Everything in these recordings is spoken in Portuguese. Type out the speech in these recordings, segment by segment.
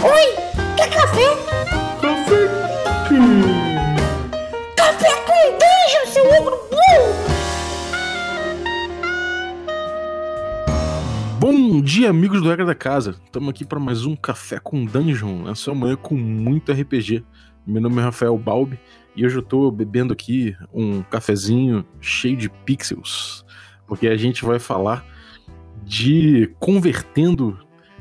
Oi, quer café? Café com... Café com dungeon, seu ogro burro! Bom dia, amigos do Regra da Casa. Estamos aqui para mais um Café com Dungeon, essa manhã com muito RPG. Meu nome é Rafael Balbi e hoje eu tô bebendo aqui um cafezinho cheio de pixels, porque a gente vai falar de convertendo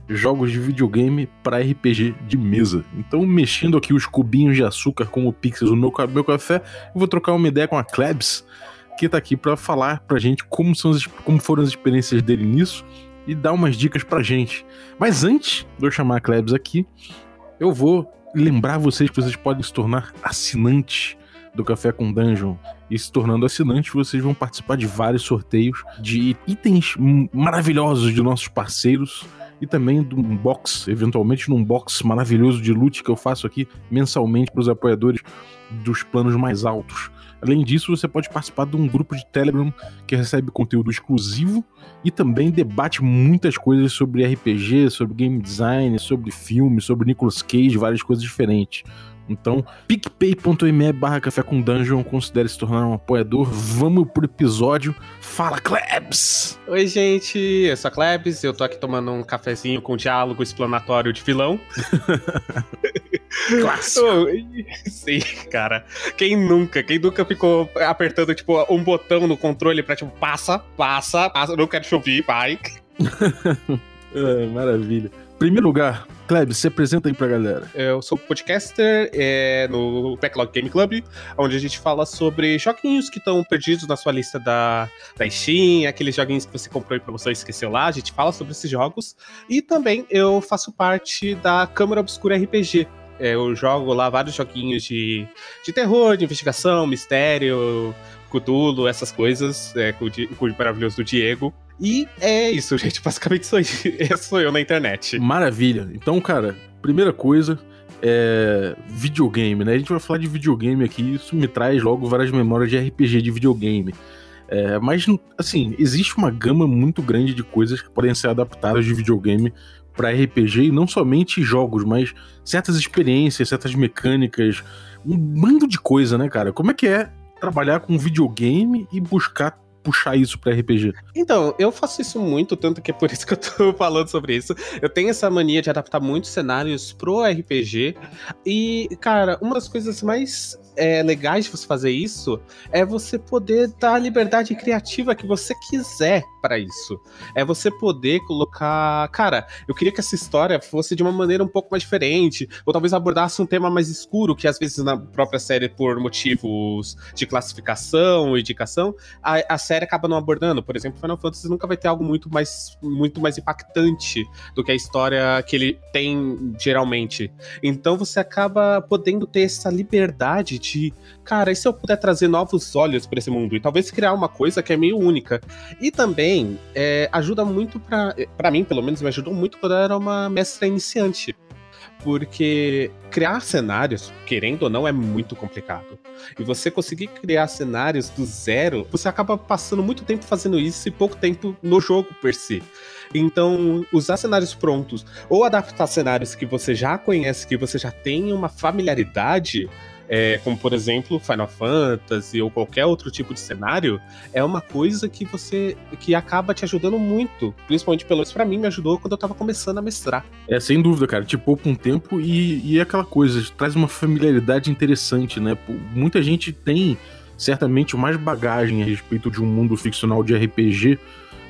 jogos de videogame para RPG de mesa. Então, mexendo aqui os cubinhos de açúcar com o pixels no meu, café, eu vou trocar uma ideia com a Klebs, que tá aqui para falar pra gente como, são as, como foram as experiências dele nisso e dar umas dicas pra gente. Mas antes de eu chamar a Klebs aqui, eu vou lembrar vocês que vocês podem se tornar assinantes do Café com Dungeon. E se tornando assinante, vocês vão participar de vários sorteios de itens maravilhosos de nossos parceiros e também de um box, eventualmente num box maravilhoso de loot que eu faço aqui mensalmente para os apoiadores dos planos mais altos. Além disso, você pode participar de um grupo de Telegram que recebe conteúdo exclusivo e também debate muitas coisas sobre RPG, sobre game design, sobre filme, sobre Nicolas Cage, várias coisas diferentes. Então, picpay.me barra café com dungeon, considere se tornar um apoiador. Vamos pro episódio. Fala, Klebs! Oi, gente, eu sou a Klebs, eu tô aqui tomando um cafezinho com diálogo explanatório de vilão. Clássico! Sim, cara. Quem nunca, quem nunca ficou apertando, tipo, um botão no controle pra, tipo, passa, passa, passa, não quero chover, vai. é, maravilha. Primeiro lugar, Klebs, se apresenta aí pra galera. Eu sou podcaster é, no Backlog Game Club, onde a gente fala sobre joguinhos que estão perdidos na sua lista da, da Steam, aqueles joguinhos que você comprou e promoção e esqueceu lá, a gente fala sobre esses jogos. E também eu faço parte da Câmara Obscura RPG, é, eu jogo lá vários joguinhos de, de terror, de investigação, mistério, Cthulhu, essas coisas, é, com, o, com o maravilhoso do Diego. E é isso, gente. Basicamente aí. Esse sou eu na internet. Maravilha. Então, cara, primeira coisa é videogame, né? A gente vai falar de videogame aqui, isso me traz logo várias memórias de RPG de videogame. É, mas, assim, existe uma gama muito grande de coisas que podem ser adaptadas de videogame para RPG e não somente jogos, mas certas experiências, certas mecânicas, um bando de coisa, né, cara? Como é que é trabalhar com videogame e buscar puxar isso para RPG? Então, eu faço isso muito, tanto que é por isso que eu tô falando sobre isso. Eu tenho essa mania de adaptar muitos cenários pro RPG. E, cara, uma das coisas mais é, legais de você fazer isso é você poder dar a liberdade criativa que você quiser para isso. É você poder colocar. Cara, eu queria que essa história fosse de uma maneira um pouco mais diferente, ou talvez abordasse um tema mais escuro, que às vezes na própria série, por motivos de classificação indicação, a, a série acaba não abordando. Por exemplo, Final Fantasy nunca vai ter algo muito mais, muito mais impactante do que a história que ele tem geralmente. Então você acaba podendo ter essa liberdade de, cara, e se eu puder trazer novos olhos para esse mundo? E talvez criar uma coisa que é meio única. E também é, ajuda muito para para mim, pelo menos, me ajudou muito quando eu era uma mestra iniciante porque criar cenários, querendo ou não, é muito complicado. E você conseguir criar cenários do zero, você acaba passando muito tempo fazendo isso e pouco tempo no jogo per si. Então, usar cenários prontos ou adaptar cenários que você já conhece, que você já tem uma familiaridade, é, como por exemplo Final Fantasy ou qualquer outro tipo de cenário, é uma coisa que você que acaba te ajudando muito. Principalmente, pelo menos pra mim, me ajudou quando eu tava começando a mestrar. É, sem dúvida, cara. Te poupa um tempo e, e é aquela coisa, traz uma familiaridade interessante, né? Muita gente tem certamente mais bagagem a respeito de um mundo ficcional de RPG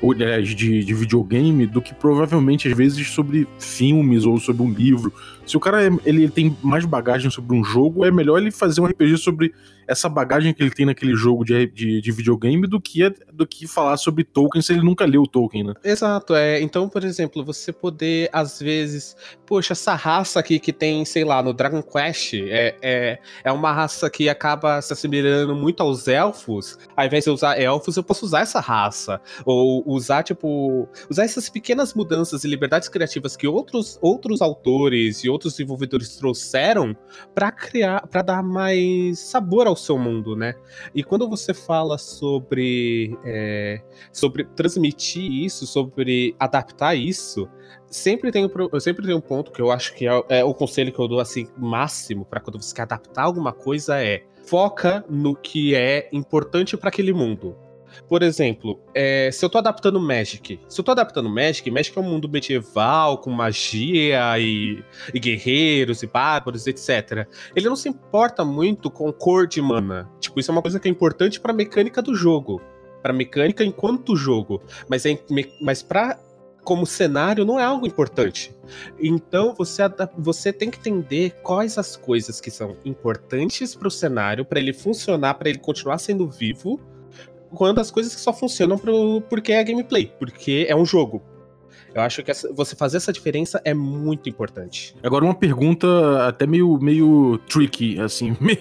ou aliás, de, de videogame, do que provavelmente às vezes sobre filmes ou sobre um livro. Se o cara é, ele tem mais bagagem sobre um jogo, é melhor ele fazer um RPG sobre essa bagagem que ele tem naquele jogo de, de, de, videogame do que, do que falar sobre Tolkien se ele nunca leu Tolkien, né? Exato, é. Então, por exemplo, você poder, às vezes, poxa, essa raça aqui que tem, sei lá, no Dragon Quest, é, é, é uma raça que acaba se assemelhando muito aos elfos. Ao invés de usar elfos, eu posso usar essa raça. Ou usar, tipo, usar essas pequenas mudanças e liberdades criativas que outros, outros autores e outros desenvolvedores trouxeram para criar, para dar mais sabor ao seu mundo, né? E quando você fala sobre, é, sobre transmitir isso, sobre adaptar isso, sempre tem, eu sempre tenho um ponto que eu acho que é, é o conselho que eu dou assim máximo para quando você quer adaptar alguma coisa é foca no que é importante para aquele mundo. Por exemplo, é, se eu tô adaptando Magic, se eu tô adaptando Magic, Magic é um mundo medieval, com magia e, e guerreiros e bárbaros, etc. Ele não se importa muito com cor de mana. Tipo, isso é uma coisa que é importante pra mecânica do jogo. Pra mecânica enquanto jogo. Mas, é, mas pra como cenário não é algo importante. Então você, você tem que entender quais as coisas que são importantes para o cenário, para ele funcionar, para ele continuar sendo vivo, quanto as coisas que só funcionam pro, porque é gameplay, porque é um jogo. Eu acho que essa, você fazer essa diferença é muito importante. Agora, uma pergunta até meio, meio tricky, assim, meio,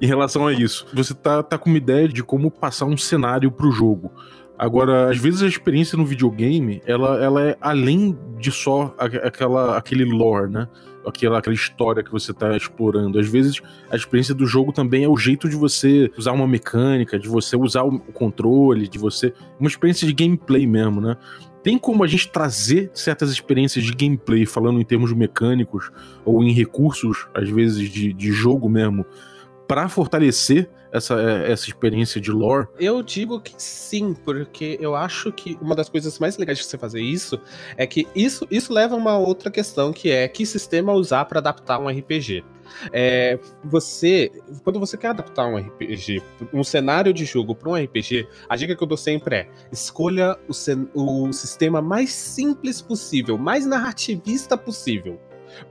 em relação a isso. Você tá, tá com uma ideia de como passar um cenário pro jogo. Agora, às vezes a experiência no videogame, ela, ela é além de só aquela, aquele lore, né? Aquela, aquela história que você está explorando. Às vezes, a experiência do jogo também é o jeito de você usar uma mecânica, de você usar o controle, de você. Uma experiência de gameplay mesmo, né? Tem como a gente trazer certas experiências de gameplay, falando em termos mecânicos, ou em recursos, às vezes, de, de jogo mesmo, para fortalecer essa, é, essa experiência de lore? Eu digo que sim, porque eu acho que uma das coisas mais legais de você fazer isso é que isso, isso leva a uma outra questão que é que sistema usar para adaptar um RPG. É, você, quando você quer adaptar um RPG, um cenário de jogo para um RPG, a dica que eu dou sempre é: escolha o, o sistema mais simples possível, mais narrativista possível.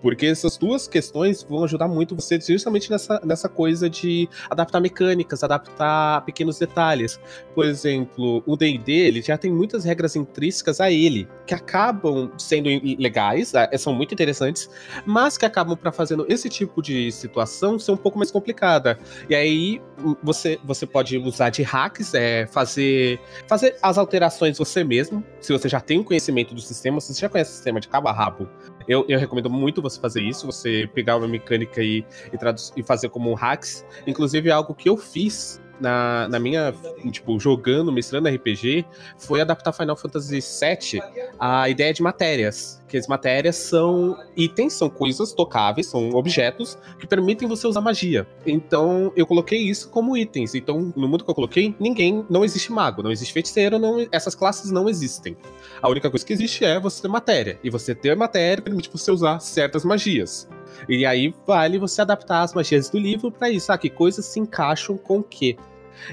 Porque essas duas questões vão ajudar muito você justamente nessa, nessa coisa de adaptar mecânicas, adaptar pequenos detalhes. Por exemplo, o D&D, ele já tem muitas regras intrínsecas a ele, que acabam sendo legais, ah, são muito interessantes, mas que acabam para fazendo esse tipo de situação ser um pouco mais complicada. E aí você, você pode usar de hacks, é, fazer, fazer as alterações você mesmo, se você já tem o conhecimento do sistema, se você já conhece o sistema de cabo a rabo, eu, eu recomendo muito você fazer isso, você pegar uma mecânica e, e, e fazer como um hacks. Inclusive, algo que eu fiz na, na minha, tipo, jogando, mestrando RPG, foi adaptar Final Fantasy VII a ideia de matérias. Que as matérias são itens, são coisas tocáveis, são objetos que permitem você usar magia. Então, eu coloquei isso como itens. Então, no mundo que eu coloquei, ninguém, não existe mago, não existe feiticeiro, não, essas classes não existem. A única coisa que existe é você ter matéria. E você ter matéria permite você usar certas magias. E aí vale você adaptar as magias do livro para isso. Ah, que coisas se encaixam com o quê?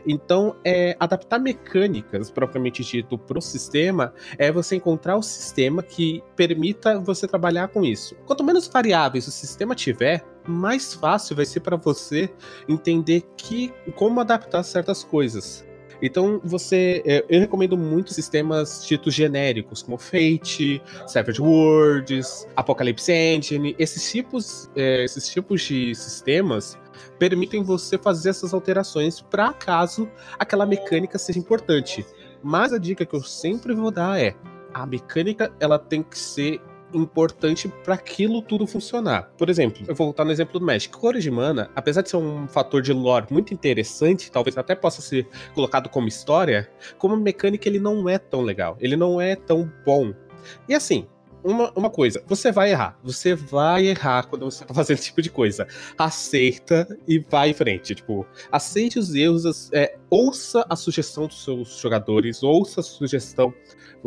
Então, é, adaptar mecânicas, propriamente dito, para o sistema é você encontrar o sistema que permita você trabalhar com isso. Quanto menos variáveis o sistema tiver, mais fácil vai ser para você entender que, como adaptar certas coisas. Então, você. É, eu recomendo muito sistemas ditos genéricos, como Fate, Savage Worlds, Apocalypse Engine. Esses tipos, é, esses tipos de sistemas permitem você fazer essas alterações para caso aquela mecânica seja importante. Mas a dica que eu sempre vou dar é: a mecânica ela tem que ser importante para aquilo tudo funcionar. Por exemplo, eu vou voltar no exemplo do Magic. Cores de mana, apesar de ser um fator de lore muito interessante, talvez até possa ser colocado como história, como mecânica ele não é tão legal, ele não é tão bom. E assim, uma, uma coisa, você vai errar. Você vai errar quando você tá fazendo esse tipo de coisa. Aceita e vai em frente. Tipo, aceite os erros, é, ouça a sugestão dos seus jogadores, ouça a sugestão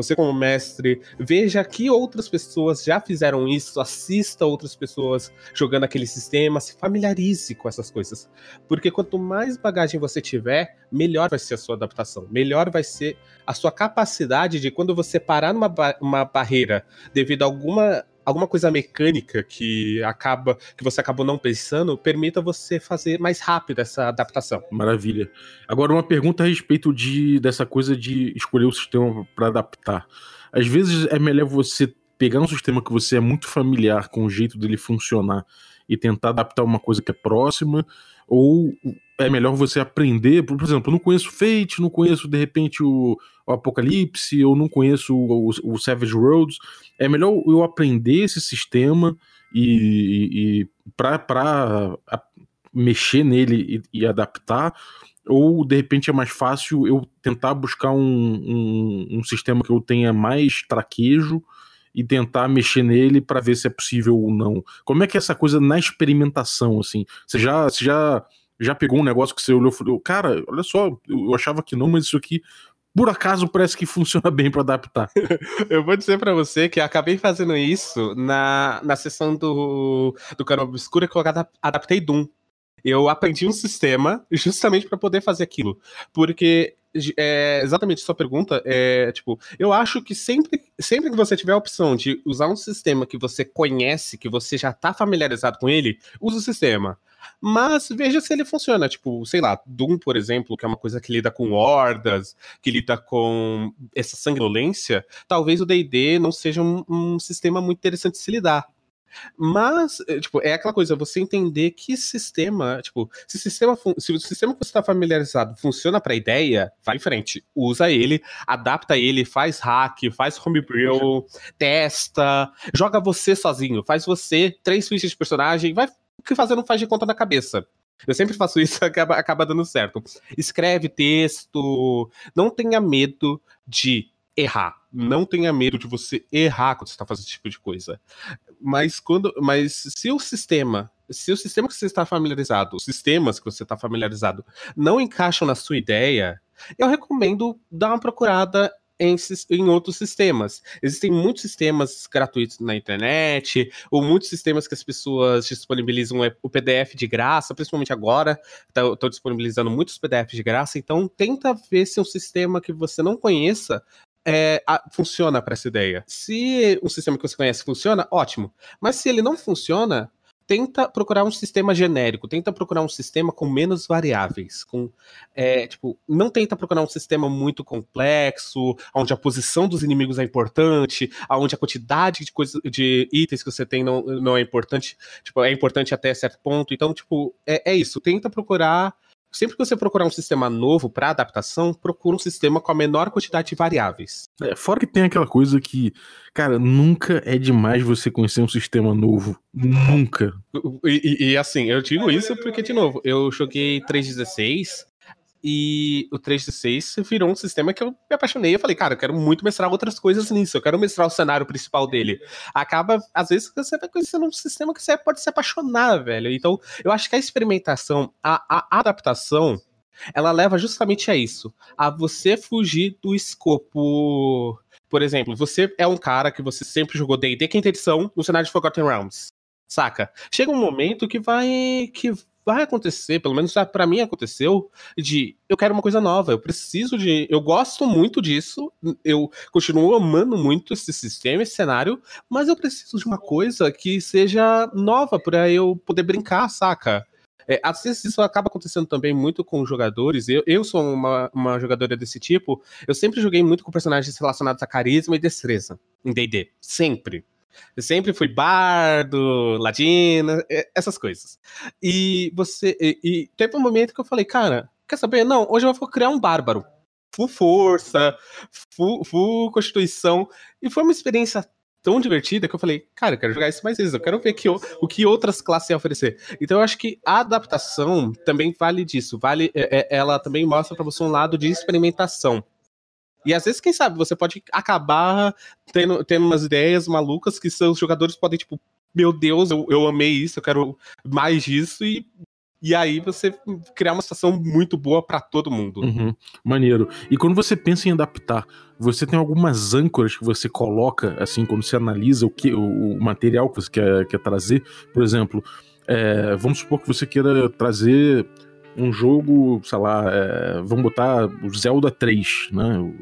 você como mestre, veja que outras pessoas já fizeram isso, assista outras pessoas jogando aquele sistema, se familiarize com essas coisas. Porque quanto mais bagagem você tiver, melhor vai ser a sua adaptação, melhor vai ser a sua capacidade de quando você parar numa ba uma barreira devido a alguma alguma coisa mecânica que acaba que você acabou não pensando permita você fazer mais rápido essa adaptação. Maravilha. Agora uma pergunta a respeito de dessa coisa de escolher o sistema para adaptar. Às vezes é melhor você pegar um sistema que você é muito familiar com o jeito dele funcionar e tentar adaptar uma coisa que é próxima, ou é melhor você aprender, por exemplo, eu não conheço Fate, não conheço de repente o, o Apocalipse, eu não conheço o, o, o, Savage Worlds, é melhor eu aprender esse sistema e, e para mexer nele e, e adaptar, ou de repente é mais fácil eu tentar buscar um, um, um sistema que eu tenha mais traquejo e tentar mexer nele para ver se é possível ou não. Como é que é essa coisa na experimentação, assim? Você já, você já, já pegou um negócio que você olhou e falou, cara, olha só, eu achava que não, mas isso aqui por acaso parece que funciona bem para adaptar. eu vou dizer para você que acabei fazendo isso na, na sessão do, do Canal Obscura que eu adaptei Doom eu aprendi um sistema justamente para poder fazer aquilo. Porque é, exatamente sua pergunta é tipo, eu acho que sempre, sempre que você tiver a opção de usar um sistema que você conhece, que você já está familiarizado com ele, use o sistema. Mas veja se ele funciona. Tipo, sei lá, Doom, por exemplo, que é uma coisa que lida com hordas, que lida com essa sanguinolência, talvez o DD não seja um, um sistema muito interessante de se lidar. Mas, eh, tipo, é aquela coisa, você entender que sistema, tipo, se sistema, se o sistema que você está familiarizado funciona para a ideia, vai em frente, usa ele, adapta ele, faz hack, faz homebrew, testa, joga você sozinho, faz você três fichas de personagem, vai que fazer não faz de conta na cabeça. Eu sempre faço isso, acaba, acaba dando certo. Escreve texto, não tenha medo de errar. Não tenha medo de você errar quando você está fazendo esse tipo de coisa. Mas quando, mas se o sistema, se o sistema que você está familiarizado, os sistemas que você está familiarizado, não encaixam na sua ideia, eu recomendo dar uma procurada em, em, outros sistemas. Existem muitos sistemas gratuitos na internet, ou muitos sistemas que as pessoas disponibilizam o PDF de graça, principalmente agora, estou tá, disponibilizando muitos PDFs de graça, então tenta ver se um sistema que você não conheça é, a, funciona para essa ideia. Se um sistema que você conhece funciona, ótimo. Mas se ele não funciona, tenta procurar um sistema genérico, tenta procurar um sistema com menos variáveis, com é, tipo, não tenta procurar um sistema muito complexo, onde a posição dos inimigos é importante, onde a quantidade de coisas, de itens que você tem não, não é importante, tipo, é importante até certo ponto. Então, tipo, é, é isso. Tenta procurar Sempre que você procurar um sistema novo para adaptação, procura um sistema com a menor quantidade de variáveis. É, fora que tem aquela coisa que, cara, nunca é demais você conhecer um sistema novo. Nunca. E, e, e assim, eu digo isso porque, de novo, eu joguei 3.16 e o 3D6 virou um sistema que eu me apaixonei. Eu falei, cara, eu quero muito mestrar outras coisas nisso. Eu quero mestrar o cenário principal dele. Acaba, às vezes, você vai conhecendo um sistema que você pode se apaixonar, velho. Então, eu acho que a experimentação, a, a adaptação, ela leva justamente a isso. A você fugir do escopo. Por exemplo, você é um cara que você sempre jogou D&D quinta edição no cenário de Forgotten Realms. Saca? Chega um momento que vai que vai acontecer, pelo menos para mim aconteceu, de eu quero uma coisa nova, eu preciso de. Eu gosto muito disso, eu continuo amando muito esse sistema, esse cenário, mas eu preciso de uma coisa que seja nova para eu poder brincar, saca? É, às vezes isso acaba acontecendo também muito com jogadores. Eu, eu sou uma, uma jogadora desse tipo. Eu sempre joguei muito com personagens relacionados a carisma e destreza em DD. Sempre. Eu sempre fui bardo, ladino, essas coisas. E você. E, e, teve um momento que eu falei, cara, quer saber? Não, hoje eu vou criar um bárbaro. Full força, full, full constituição. E foi uma experiência tão divertida que eu falei, cara, eu quero jogar isso mais vezes, eu quero ver que, o, que outras classes oferecer. Então eu acho que a adaptação também vale disso, vale, é, é ela também mostra para você um lado de experimentação. E às vezes, quem sabe, você pode acabar tendo, tendo umas ideias malucas que seus jogadores podem, tipo, meu Deus, eu, eu amei isso, eu quero mais disso, e, e aí você criar uma situação muito boa para todo mundo. Uhum, maneiro. E quando você pensa em adaptar, você tem algumas âncoras que você coloca, assim, quando você analisa o, que, o, material que você quer, quer trazer? Por exemplo, é, vamos supor que você queira trazer um jogo, sei lá, é, vamos botar o Zelda 3, né? O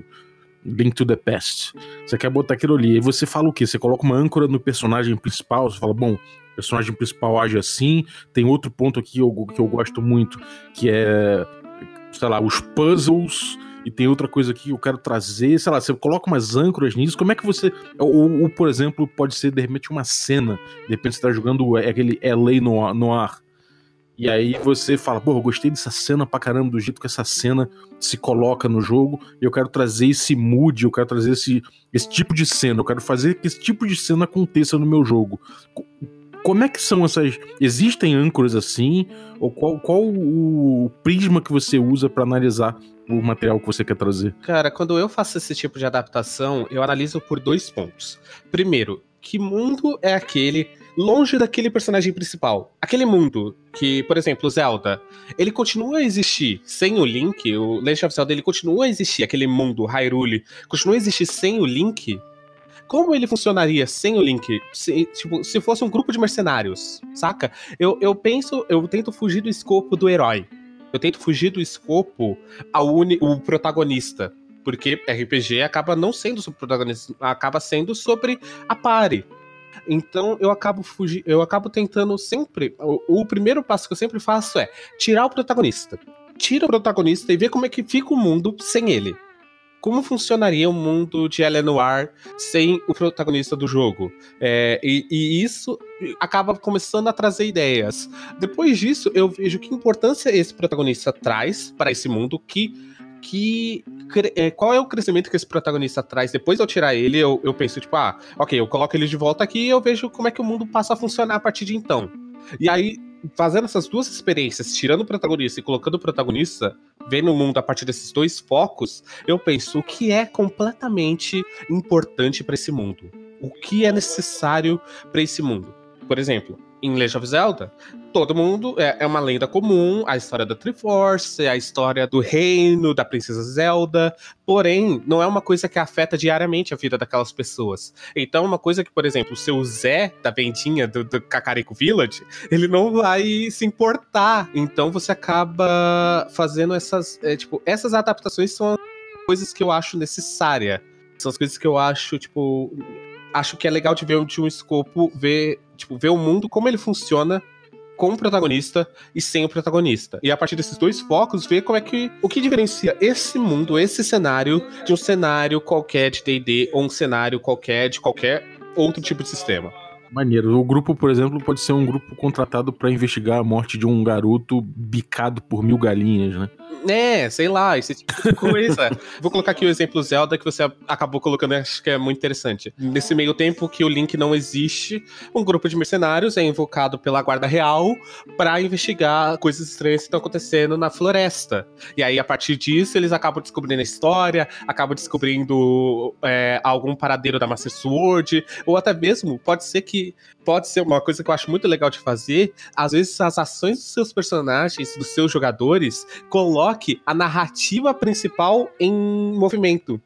Link to the Past. Você quer botar aquilo ali. E você fala o quê? Você coloca uma âncora no personagem principal, você fala, bom, o personagem principal age assim. Tem outro ponto aqui que eu, gosto muito, que é, sei lá, os puzzles e tem outra coisa aqui que eu quero trazer, sei lá, você coloca umas âncoras nisso, como é que você. Ou, ou por exemplo, pode ser de repente uma cena, de repente você tá jogando aquele LA no, no ar. E aí você fala, pô, eu gostei dessa cena pra caramba, do jeito que essa cena se coloca no jogo, e eu quero trazer esse mood, eu quero trazer esse, esse tipo de cena, eu quero fazer que esse tipo de cena aconteça no meu jogo. Como é que são essas. Existem âncoras assim? Ou qual, qual o prisma que você usa para analisar o material que você quer trazer? Cara, quando eu faço esse tipo de adaptação, eu analiso por dois pontos. Primeiro, que mundo é aquele longe daquele personagem principal. Aquele mundo que, por exemplo, Zelda, ele continua a existir sem o Link, o Legend of Zelda ele continua a existir, aquele mundo Hyrule continua a existir sem o Link. Como ele funcionaria sem o Link? Se, tipo, se fosse um grupo de mercenários, saca? Eu, eu penso, eu tento fugir do escopo do herói. Eu tento fugir do escopo ao uni, o protagonista porque RPG acaba não sendo sobre o protagonista, acaba sendo sobre a pare. Então eu acabo fugir, eu acabo tentando sempre. O, o, primeiro passo que eu sempre faço é tirar o protagonista. Tira o protagonista e ver como é que fica o mundo sem ele. Como funcionaria o mundo de Eleanor sem o protagonista do jogo? É, e, e, isso acaba começando a trazer ideias. Depois disso, eu vejo que importância esse protagonista traz para esse mundo que que. É, qual é o crescimento que esse protagonista traz? Depois de eu tirar ele, eu, eu penso, tipo, ah, ok, eu coloco ele de volta aqui e eu vejo como é que o mundo passa a funcionar a partir de então. E aí, fazendo essas duas experiências, tirando o protagonista e colocando o protagonista, vendo o mundo a partir desses dois focos, eu penso o que é completamente importante para esse mundo. O que é necessário para esse mundo. Por exemplo, em Legend of Zelda, todo mundo é, é, uma lenda comum, a história da Triforce, a história do reino da princesa Zelda, porém, não é uma coisa que afeta diariamente a vida daquelas pessoas. Então, uma coisa que, por exemplo, o seu Zé da vendinha do, do Village, ele não vai se importar. Então, você acaba fazendo essas, é, tipo, essas adaptações são coisas que eu acho necessária. São as coisas que eu acho, tipo, acho que é legal de ver de um escopo, ver, tipo, ver o mundo, como ele funciona com o protagonista e sem o protagonista. E a partir desses dois focos, ver como é que. O que diferencia esse mundo, esse cenário, de um cenário qualquer de DD ou um cenário qualquer de qualquer outro tipo de sistema. Maneiro. O grupo, por exemplo, pode ser um grupo contratado para investigar a morte de um garoto bicado por mil galinhas, né? É, sei lá, esse tipo de coisa. Vou colocar aqui o exemplo Zelda que você acabou colocando, acho que é muito interessante. Nesse meio tempo que o Link não existe, um grupo de mercenários é invocado pela Guarda Real para investigar coisas estranhas que estão acontecendo na floresta. E aí, a partir disso, eles acabam descobrindo a história, acabam descobrindo é, algum paradeiro da Master Sword, ou até mesmo pode ser que pode ser uma coisa que eu acho muito legal de fazer. Às vezes, as ações dos seus personagens, dos seus jogadores, coloque a narrativa principal em movimento.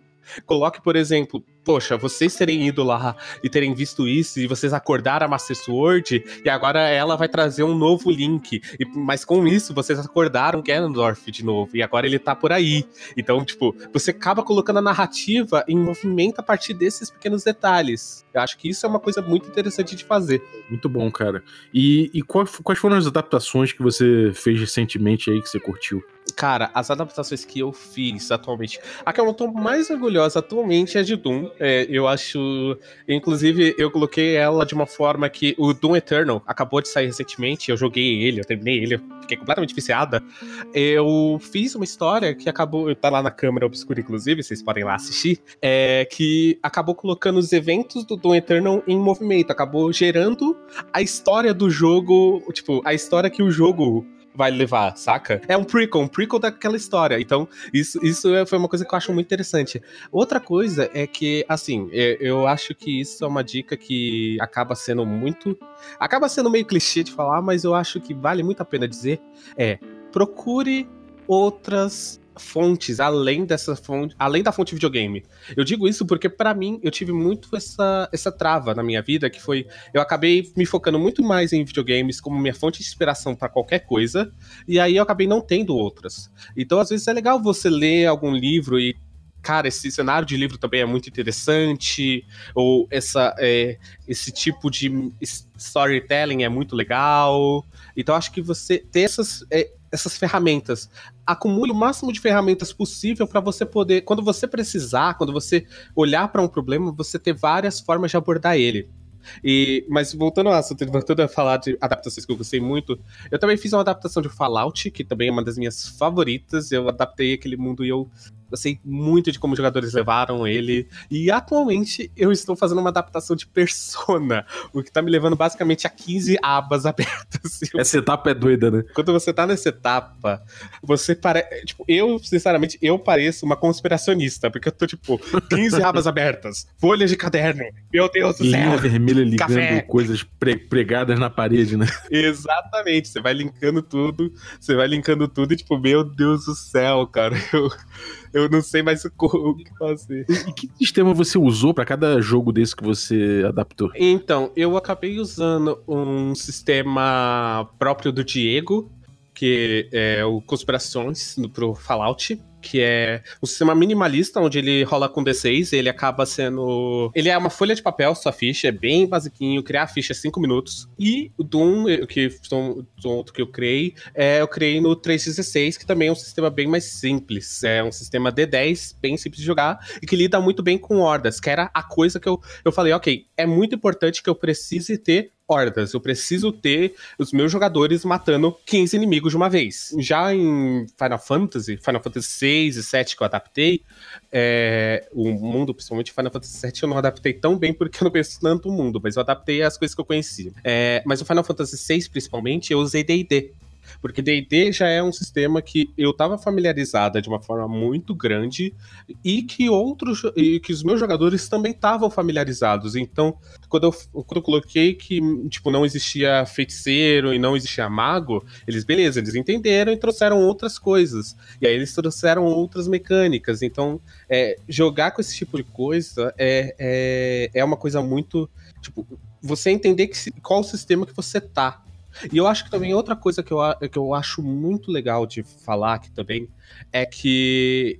Coloque, por exemplo, poxa, vocês terem ido lá e terem visto isso e vocês acordaram a Master Sword e agora ela vai trazer um novo Link. E, mas com isso, vocês acordaram Ganondorf de novo e agora ele tá por aí. Então, tipo, você acaba colocando a narrativa em movimento a partir desses pequenos detalhes. Eu acho que isso é uma coisa muito interessante de fazer. Muito bom, cara. E, e quais foram as adaptações que você fez recentemente aí que você curtiu? Cara, as adaptações que eu fiz atualmente. A que eu tô mais orgulhosa atualmente é de Doom. É, eu acho. Inclusive, eu coloquei ela de uma forma que o Doom Eternal acabou de sair recentemente. Eu joguei ele, eu terminei ele, eu fiquei completamente viciada. Eu fiz uma história que acabou. Tá lá na câmera obscura, inclusive, vocês podem lá assistir. É, que acabou colocando os eventos do Doom Eternal em movimento. Acabou gerando a história do jogo. Tipo, a história que o jogo vai levar, saca? É um prequel, um prequel daquela história. Então, isso, isso é, foi uma coisa que eu acho muito interessante. Outra coisa é que, assim, é, eu acho que isso é uma dica que acaba sendo muito. Acaba sendo meio clichê de falar, mas eu acho que vale muito a pena dizer. É, procure outras fontes além dessa fonte, além da fonte videogame. Eu digo isso porque para mim eu tive muito essa essa trava na minha vida que foi eu acabei me focando muito mais em videogames como minha fonte de inspiração para qualquer coisa e aí eu acabei não tendo outras. Então às vezes é legal você ler algum livro e cara, esse cenário de livro também é muito interessante, ou essa, é, esse tipo de storytelling é muito legal. Então acho que você ter essas. É, essas ferramentas. Acumule o máximo de ferramentas possível para você poder, quando você precisar, quando você olhar para um problema, você ter várias formas de abordar ele. E, mas voltando ao assunto, voltando a falar de adaptações que eu gostei muito, eu também fiz uma adaptação de Fallout, que também é uma das minhas favoritas. Eu adaptei aquele mundo e eu Gostei muito de como os jogadores levaram ele. E atualmente eu estou fazendo uma adaptação de Persona, o que tá me levando basicamente a 15 abas abertas. Essa etapa é doida, né? Quando você tá nessa etapa, você parece. Tipo, eu, sinceramente, eu pareço uma conspiracionista, porque eu tô, tipo, 15 abas abertas, folhas de caderno. Meu Deus do Linha céu! vermelha ligando Café. coisas pre- pregadas na parede, né? Exatamente, você vai linkando tudo, você vai linkando tudo e, tipo, meu Deus do céu, cara, eu, eu não sei mais o que fazer. E que sistema você usou pra cada jogo desse que você adaptou? Então, eu acabei usando um sistema próprio do Diego, que é o Conspirações pro Fallout, que é um sistema minimalista, onde ele rola com D6, ele acaba sendo... Ele é uma folha de papel, sua ficha, é bem basiquinho, criar a ficha é 5 minutos. E o Doom, que, Doom, Doom que eu criei, é, eu criei no 316, que também é um sistema bem mais simples. É um sistema D10, bem simples de jogar, e que lida muito bem com hordas, que era a coisa que eu, eu falei, ok, é muito importante que eu precise ter hordas. Eu preciso ter os meus jogadores matando 15 inimigos de uma vez. Já em Final Fantasy, Final Fantasy 6 e 7 que eu adaptei, é, o mundo, principalmente Final Fantasy 7, eu não adaptei tão bem porque eu não conheço tanto o mundo, mas eu adaptei as coisas que eu conhecia. É, mas o Final Fantasy 6, principalmente, eu usei D&D. Porque D&D já é um sistema que eu estava familiarizada de uma forma muito grande e que outros e que os meus jogadores também estavam familiarizados. Então, quando eu, quando eu coloquei que tipo não existia feiticeiro e não existia mago, eles beleza, eles entenderam e trouxeram outras coisas. E aí eles trouxeram outras mecânicas. Então, é, jogar com esse tipo de coisa é, é, é uma coisa muito tipo você entender que, qual o sistema que você tá. E eu acho que também outra coisa que eu, que eu acho muito legal de falar aqui também é que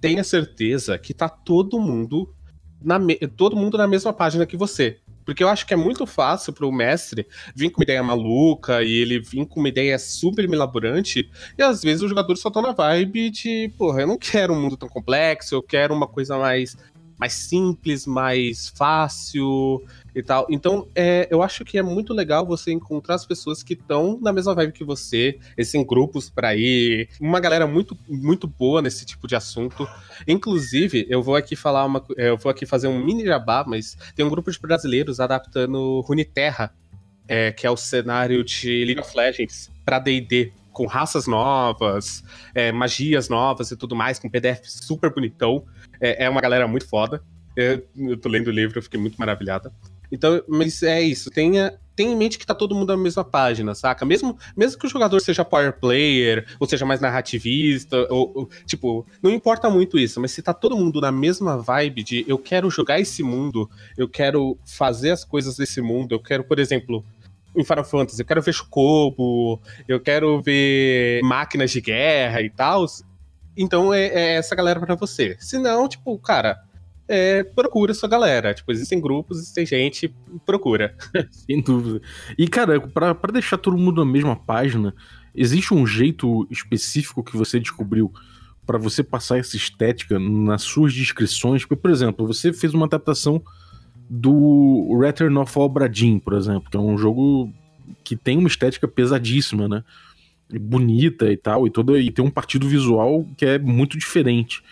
tenha certeza que tá todo mundo na, todo mundo na mesma página que você. Porque eu acho que é muito fácil pro mestre vir com uma ideia maluca e ele vir com uma ideia super elaborante, e às vezes os jogadores só estão na vibe de, porra, eu não quero um mundo tão complexo, eu quero uma coisa mais, mais simples, mais fácil e tal. Então, é, eu acho que é muito legal você encontrar as pessoas que estão na mesma vibe que você, esses grupos pra ir, uma galera muito, muito boa nesse tipo de assunto. Inclusive, eu vou aqui falar uma, co- eu vou aqui fazer um mini jabá, mas tem um grupo de brasileiros adaptando Runeterra, é, que é o cenário de League of Legends pra D&D, com raças novas, é, magias novas e tudo mais, com PDF super bonitão. É, é uma galera muito foda. Eu, eu tô lendo o livro, eu fiquei muito maravilhada. Então, mas é isso, tenha, tenha em mente que tá todo mundo na mesma página, saca? Mesmo, mesmo que o jogador seja power player, ou seja mais narrativista, ou, ou, tipo, não importa muito isso, mas se tá todo mundo na mesma vibe de eu quero jogar esse mundo, eu quero fazer as coisas desse mundo, eu quero, por exemplo, em Final Fantasy, eu quero ver Chocobo, eu quero ver máquinas de guerra e tal. Então é, é essa galera pra você. Se não, tipo, cara, é, procura sua galera. Tipo, existem grupos, existem gente, procura. Sem dúvida. E, cara, pra, pra deixar todo mundo na mesma página, existe um jeito específico que você descobriu pra você passar essa estética nas suas descrições? Por exemplo, você fez uma adaptação do Return of Obra Dinn, por exemplo, que é um jogo que tem uma estética pesadíssima, né? Bonita e tal, e, toda, e tem um partido visual que é muito diferente.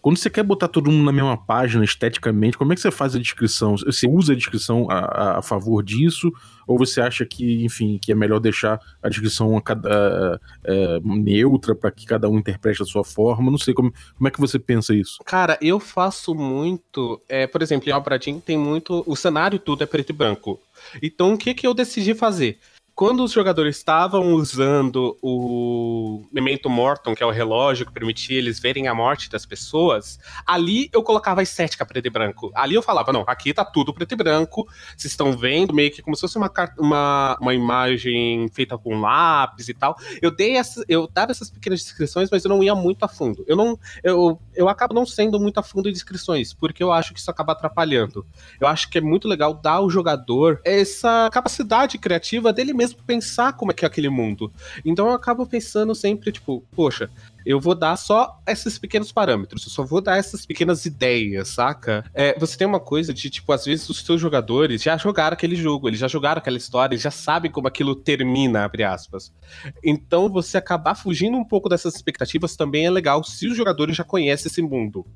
Quando você quer botar todo mundo na mesma página esteticamente, como é que você faz a descrição? Você usa a descrição a, a, favor disso? Ou você acha que, enfim, que é melhor deixar a descrição a cada, é, neutra para que cada um interprete a sua forma? Não sei, como, como é que você pensa isso? Cara, eu faço muito. É, por exemplo, em Albradim tem muito. O cenário tudo é preto e branco. Então o que, que eu decidi fazer? Quando os jogadores estavam usando o Memento Morton, que é o relógio que permitia eles verem a morte das pessoas, ali eu colocava a estética preto e branco. Ali eu falava, não, aqui tá tudo preto e branco, vocês estão vendo meio que como se fosse uma, uma, uma imagem feita com lápis e tal. Eu dei essa, eu dava essas pequenas descrições, mas eu não ia muito a fundo. Eu não, eu, eu acabo não sendo muito a fundo em descrições, porque eu acho que isso acaba atrapalhando. Eu acho que é muito legal dar ao jogador essa capacidade criativa dele mesmo mesmo pensar como é que é aquele mundo. Então eu acabo pensando sempre, tipo, poxa, eu vou dar só esses pequenos parâmetros, eu só vou dar essas pequenas ideias, saca? É, você tem uma coisa de, tipo, às vezes os seus jogadores já jogaram aquele jogo, eles já jogaram aquela história, eles já sabem como aquilo termina, abre aspas. Então você acabar fugindo um pouco dessas expectativas também é legal se os jogadores já conhecem esse mundo.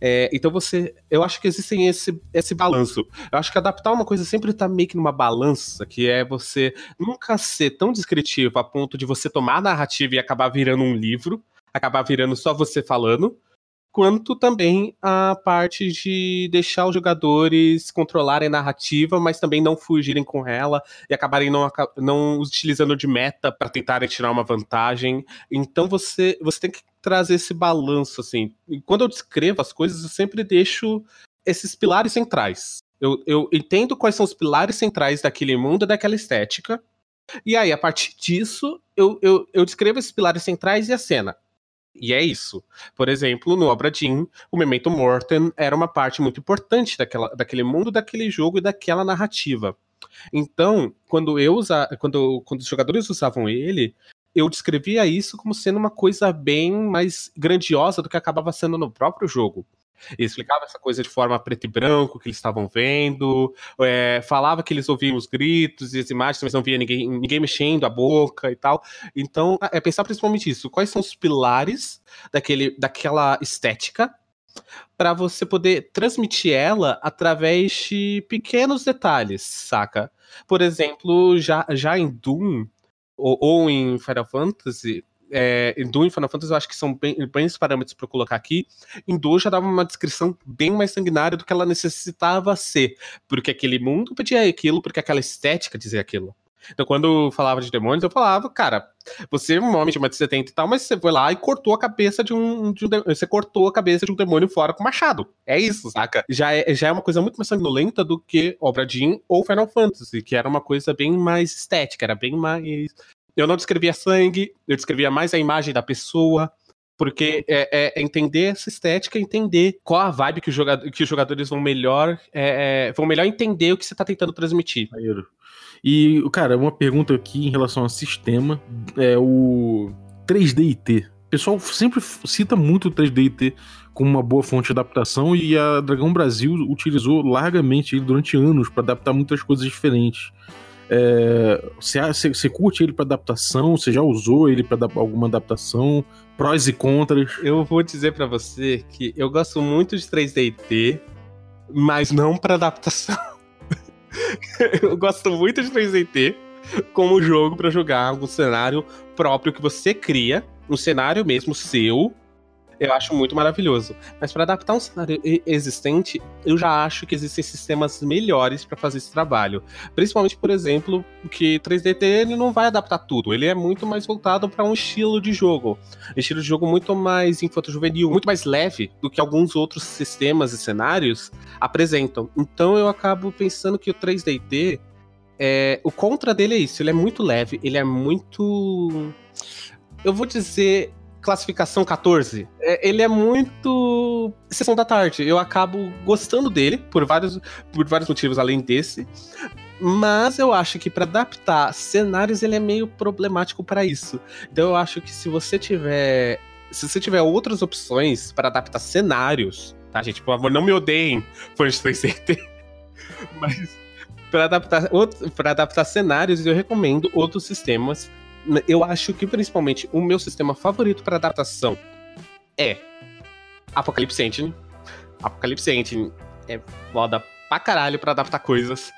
É, então você. Eu acho que existe esse, esse balanço. Eu acho que adaptar uma coisa sempre tá meio que numa balança, que é você nunca ser tão descritivo a ponto de você tomar a narrativa e acabar virando um livro, acabar virando só você falando, quanto também a parte de deixar os jogadores controlarem a narrativa, mas também não fugirem com ela e acabarem não, não utilizando de meta para tentarem tirar uma vantagem. Então você, você tem que trazer esse balanço, assim. E quando eu descrevo as coisas, eu sempre deixo esses pilares centrais. Eu, eu entendo quais são os pilares centrais daquele mundo, daquela estética. E aí, a partir disso, eu, eu, eu descrevo esses pilares centrais e a cena. E é isso. Por exemplo, no Obra Dinn, o Memento Mortem era uma parte muito importante daquela, daquele mundo, daquele jogo e daquela narrativa. Então, quando eu usa, quando, quando os jogadores usavam ele, eu descrevia isso como sendo uma coisa bem mais grandiosa do que acabava sendo no próprio jogo. Ele explicava essa coisa de forma preto e branco, que eles estavam vendo, é, falava que eles ouviam os gritos e as imagens, mas não via ninguém, ninguém mexendo a boca e tal. Então, é pensar principalmente isso. Quais são os pilares daquele, daquela estética para você poder transmitir ela através de pequenos detalhes, saca? Por exemplo, já, já em Doom, ou, ou em Final Fantasy, é, Doom e Final Fantasy eu acho que são bem, bem os parâmetros para colocar aqui. Doom já dava uma descrição bem mais sanguinária do que ela necessitava ser, porque aquele mundo pedia aquilo, porque aquela estética dizia aquilo. Então, quando falava de demônios, eu falava, cara, você é um homem de 1,70m e tal, mas você foi lá e cortou a cabeça de um, de um. Você cortou a cabeça de um demônio fora com machado. É isso, saca? Já é, já é uma coisa muito mais sanguinolenta do que Obra Dinn ou Final Fantasy, que era uma coisa bem mais estética, era bem mais eu não descrevia sangue, eu descrevia mais a imagem da pessoa, porque é, é entender essa estética, entender qual a vibe que, jogador, que os jogadores vão melhor, é, é, vão melhor entender o que você está tentando transmitir. E, cara, uma pergunta aqui em relação ao sistema, é o 3D O pessoal sempre cita muito o 3D como uma boa fonte de adaptação e a Dragão Brasil utilizou largamente ele durante anos para adaptar muitas coisas diferentes. É, você, curte ele para adaptação? Você já usou ele para alguma adaptação? Prós e contras? Eu vou dizer para você que eu gosto muito de 3D mas não para adaptação. eu gosto muito de 3D como jogo para jogar algum cenário próprio que você cria, um cenário mesmo seu, eu acho muito maravilhoso. Mas para adaptar um cenário existente, eu já acho que existem sistemas melhores para fazer esse trabalho. Principalmente, por exemplo, que 3DT ele não vai adaptar tudo. Ele é muito mais voltado para um estilo de jogo. Um estilo de jogo muito mais infanto-juvenil, muito mais leve do que alguns outros sistemas e cenários apresentam. Então eu acabo pensando que o 3DT é, o contra dele é isso, ele é muito leve, ele é muito. Eu vou dizer classificação 14. É, ele é muito sessão da tarde. Eu acabo gostando dele por vários, por vários motivos além desse. Mas eu acho que para adaptar cenários ele é meio problemático para isso. Então eu acho que se você tiver se você tiver outras opções para adaptar cenários, tá, gente? Por favor, não me odeiem, fãs de 3CT. Mas para adaptar, para adaptar cenários, eu recomendo outros sistemas eu acho que principalmente o meu sistema favorito para adaptação é Apocalipse Engine. Apocalipse Engine é foda pra caralho pra adaptar coisas.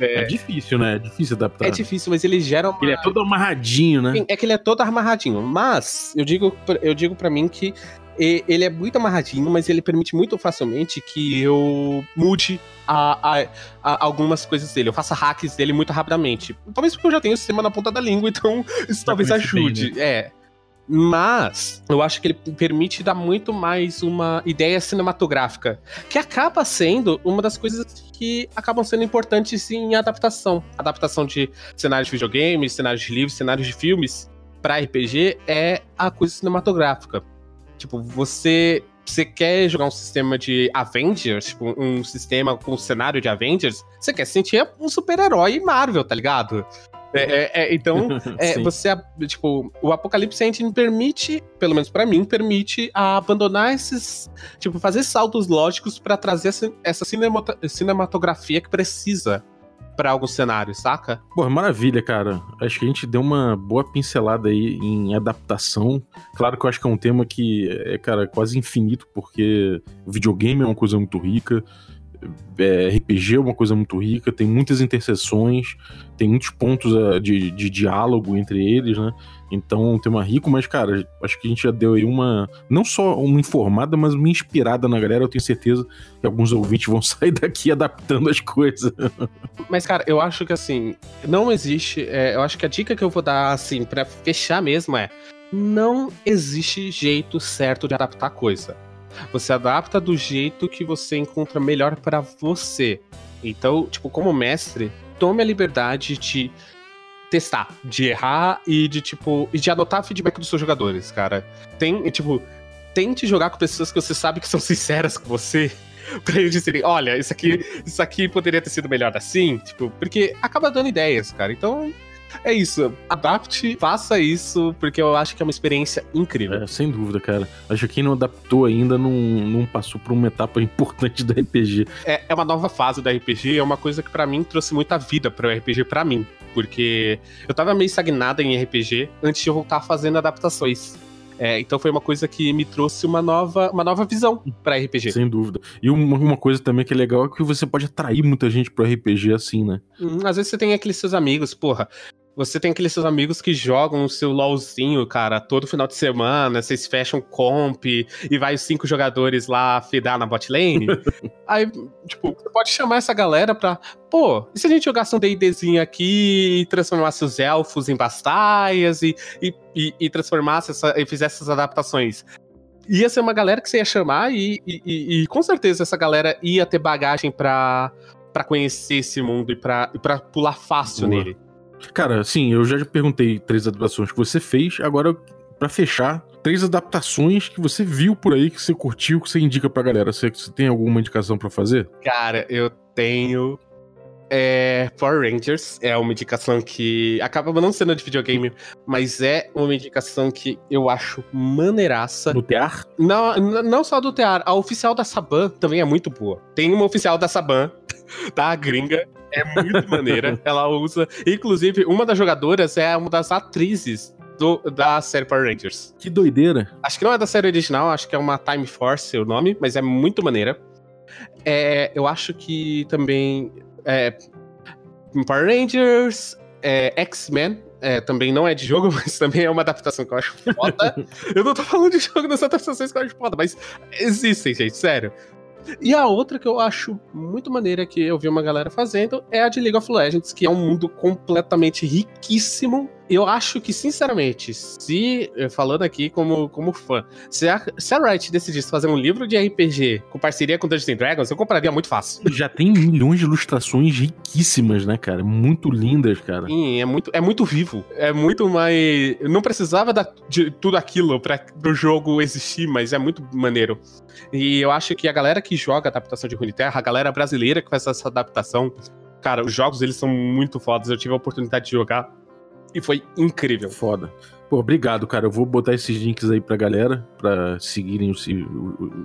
É... é, difícil, né? É difícil adaptar. É difícil, mas ele gera uma... Ele é todo amarradinho, né? É que ele é todo amarradinho. Mas eu digo, eu digo para mim que ele é muito amarradinho, mas ele permite muito facilmente que eu mude a, a, a, algumas coisas dele. Eu faça hacks dele muito rapidamente. Talvez porque eu já tenho o sistema na ponta da língua, então isso talvez ajude. Bem, né? É. Mas eu acho que ele permite dar muito mais uma ideia cinematográfica, que acaba sendo uma das coisas que acabam sendo importantes em adaptação. Adaptação de cenários de videogames, cenários de livros, cenários de filmes para RPG é a coisa cinematográfica. Tipo, você você quer jogar um sistema de Avengers, tipo, um sistema com cenário de Avengers, você quer sentir um super-herói Marvel, tá ligado? É, é, é, então, é, você, tipo, o Apocalipse Engine permite, pelo menos para mim, permite abandonar esses, tipo, fazer saltos lógicos para trazer essa, essa cinematografia que precisa para alguns cenários, saca? Pô, maravilha, cara. Acho que a gente deu uma boa pincelada aí em adaptação. Claro que eu acho que é um tema que é, cara, quase infinito, porque videogame é uma coisa muito rica, é, RPG é uma coisa muito rica, tem muitas interseções, tem muitos pontos uh, de, de diálogo entre eles, né? Então é um tema rico, mas, cara, acho que a gente já deu aí uma. Não só uma informada, mas uma inspirada na galera. Eu tenho certeza que alguns ouvintes vão sair daqui adaptando as coisas. Mas, cara, eu acho que assim, não existe. É, eu acho que a dica que eu vou dar, assim, para fechar mesmo é: não existe jeito certo de adaptar coisa. Você adapta do jeito que você encontra melhor para você. Então, tipo, como mestre, tome a liberdade de testar, de errar e de, tipo, e de adotar feedback dos seus jogadores, cara. Tem, tipo, tente jogar com pessoas que você sabe que são sinceras com você. Pra eles dizerem, olha, isso aqui, isso aqui poderia ter sido melhor assim, tipo, porque acaba dando ideias, cara. Então, é isso. Adapte, faça isso, porque eu acho que é uma experiência incrível. É, sem dúvida, cara. Acho que quem não adaptou ainda não, não passou por uma etapa importante do RPG. É, é uma nova fase do RPG, é uma coisa que para mim trouxe muita vida para o RPG para mim. Porque eu tava meio estagnada em RPG antes de eu voltar fazendo adaptações. É, então foi uma coisa que me trouxe uma nova, uma nova visão para RPG. Sem dúvida. E uma, uma, coisa também que é legal é que você pode atrair muita gente pro RPG assim, né? Hum, às vezes você tem aqueles seus amigos, porra. Você tem aqueles seus amigos que jogam o seu LOLzinho, cara, todo final de semana, vocês fecham comp e vai os cinco jogadores lá fidar na bot lane. Aí, tipo, você pode chamar essa galera pra. Pô, e se a gente jogasse um DDzinho aqui e transformasse os elfos em bastaias e, e, e, e transformasse essa, e fizesse essas adaptações? Ia ser uma galera que você ia chamar e, e, e com certeza essa galera ia ter bagagem pra, pra conhecer esse mundo e pra, pra pular fácil Boa. nele. Cara, sim, eu já perguntei três adaptações que você fez, agora para fechar, três adaptações que você viu por aí, que você curtiu, que você indica pra galera. Você, você tem alguma indicação para fazer? Cara, eu tenho é, Power Rangers é uma indicação que acaba não sendo de videogame, mas é uma indicação que eu acho maneiraça. Do Tear? Não, não só do Tear, a oficial da Saban também é muito boa. Tem uma oficial da Saban, tá? Gringa, é muito maneira. Ela usa. Inclusive, uma das jogadoras é uma das atrizes do, da série Power Rangers. Que doideira. Acho que não é da série original, acho que é uma Time Force o nome, mas é muito maneira. É, eu acho que também. É, Power Rangers, é, X-Men. É, também não é de jogo, mas também é uma adaptação que eu acho foda. eu não tô falando de jogo das adaptações que eu acho foda, mas existem, gente, sério. E a outra que eu acho muito maneira que eu vi uma galera fazendo é a de League of Legends, que é um mundo completamente riquíssimo eu acho que, sinceramente, se, eh, falando aqui como, como fã, se a, se a Riot decidisse fazer um livro de RPG com parceria com Dungeons Dragons, eu compraria muito fácil. Já tem milhões de ilustrações riquíssimas, né, cara? Muito lindas, cara. Sim, é muito, é muito vivo. É muito mais. Não precisava da, de tudo aquilo para o jogo existir, mas é muito maneiro. E eu acho que a galera que joga adaptação de Runeterra, a galera brasileira que faz essa adaptação, cara, os jogos eles são muito fodas. Eu tive a oportunidade de jogar e foi incrível. Foda. Pô, obrigado, cara. Eu vou botar esses links aí pra galera, pra seguirem os,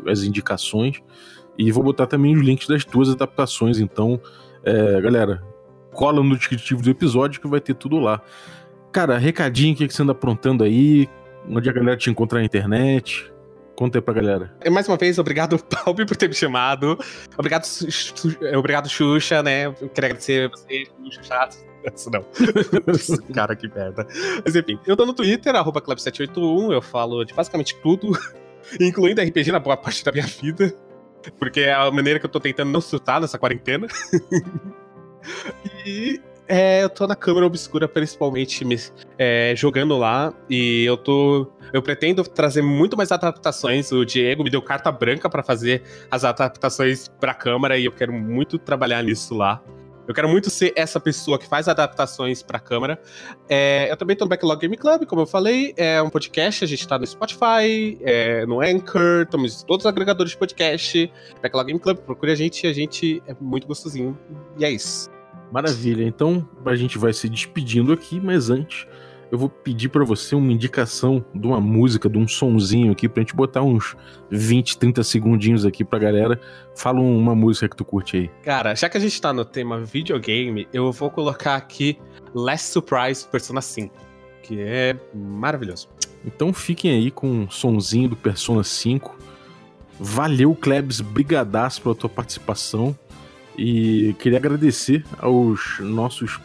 as indicações. E vou botar também os links das tuas adaptações. Então, é, galera, cola no descritivo do episódio que vai ter tudo lá. Cara, recadinho, o que, que você anda aprontando aí? Onde a galera te encontrar na internet? Conta aí pra galera. Mais uma vez, obrigado, Palme, por ter me chamado. Obrigado, obrigado Xuxa, né? Eu queria agradecer você, Xuxa Chato isso não. Cara, que merda. Mas enfim, eu tô no Twitter, arroba Club781, eu falo de basicamente tudo, incluindo RPG na boa parte da minha vida. Porque é a maneira que eu tô tentando não surtar nessa quarentena. e é, eu tô na câmera obscura, principalmente me, é, jogando lá. E eu tô. Eu pretendo trazer muito mais adaptações. O Diego me deu carta branca para fazer as adaptações pra câmera e eu quero muito trabalhar nisso lá. Eu quero muito ser essa pessoa que faz adaptações para câmera. É, eu também tô no Backlog Game Club, como eu falei, é um podcast, a gente tá no Spotify, é, no Anchor, estamos todos os agregadores de podcast. Backlog Game Club, procure a gente, a gente é muito gostosinho. E é isso. Maravilha. Então a gente vai se despedindo aqui, mas antes eu vou pedir para você uma indicação de uma música, de um sonzinho aqui, pra gente botar uns 20, 30 segundinhos aqui pra galera. Fala uma música que tu curte aí. Cara, já que a gente tá no tema videogame, eu vou colocar aqui Last Surprise Persona 5, que é maravilhoso. Então fiquem aí com um sonzinho do Persona 5. Valeu, Klebs, brigadaço pela tua participação. E queria agradecer aos nossos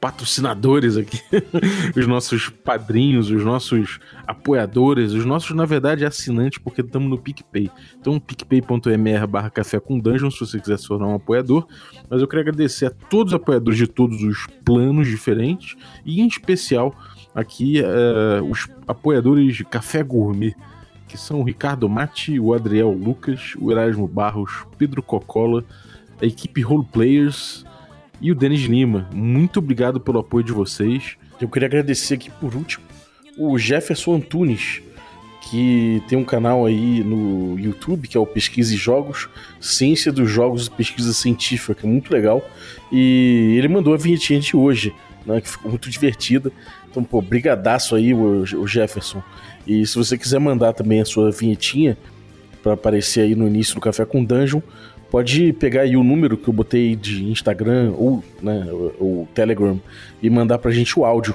patrocinadores aqui, os nossos padrinhos, os nossos apoiadores, os nossos, na verdade, assinantes, porque estamos no PicPay. Então, picpay.mr barra café com dungeon, se você quiser se tornar um apoiador. Mas eu queria agradecer a todos os apoiadores de todos os planos diferentes, e em especial aqui uh, os apoiadores de Café Gourmet, que são o Ricardo Mati, o Adriel Lucas, o Erasmo Barros, Pedro Cocola, a equipe Roleplayers, e o Denis Lima. Muito obrigado pelo apoio de vocês. Eu queria agradecer aqui por último o Jefferson Antunes, que tem um canal aí no YouTube, que é o Pesquisa e Jogos, Ciência dos Jogos e Pesquisa Científica, que é muito legal. E ele mandou a vinhetinha de hoje, né, que ficou muito divertida. Então, pô, brigadaço aí, o, Jefferson. E se você quiser mandar também a sua vinhetinha para aparecer aí no início do Café com Dungeon, pode pegar aí o número que eu botei de Instagram ou né, o, Telegram e mandar pra gente o áudio.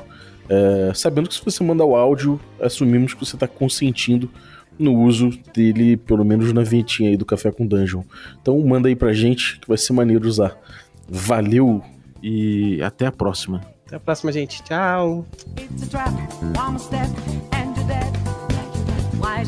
É, sabendo que se você mandar o áudio, assumimos que você está consentindo no uso dele, pelo menos na vinhetinha aí do Café com Dungeon. Então manda aí pra gente que vai ser maneiro usar. Valeu e até a próxima. Até a próxima, gente. Tchau. Why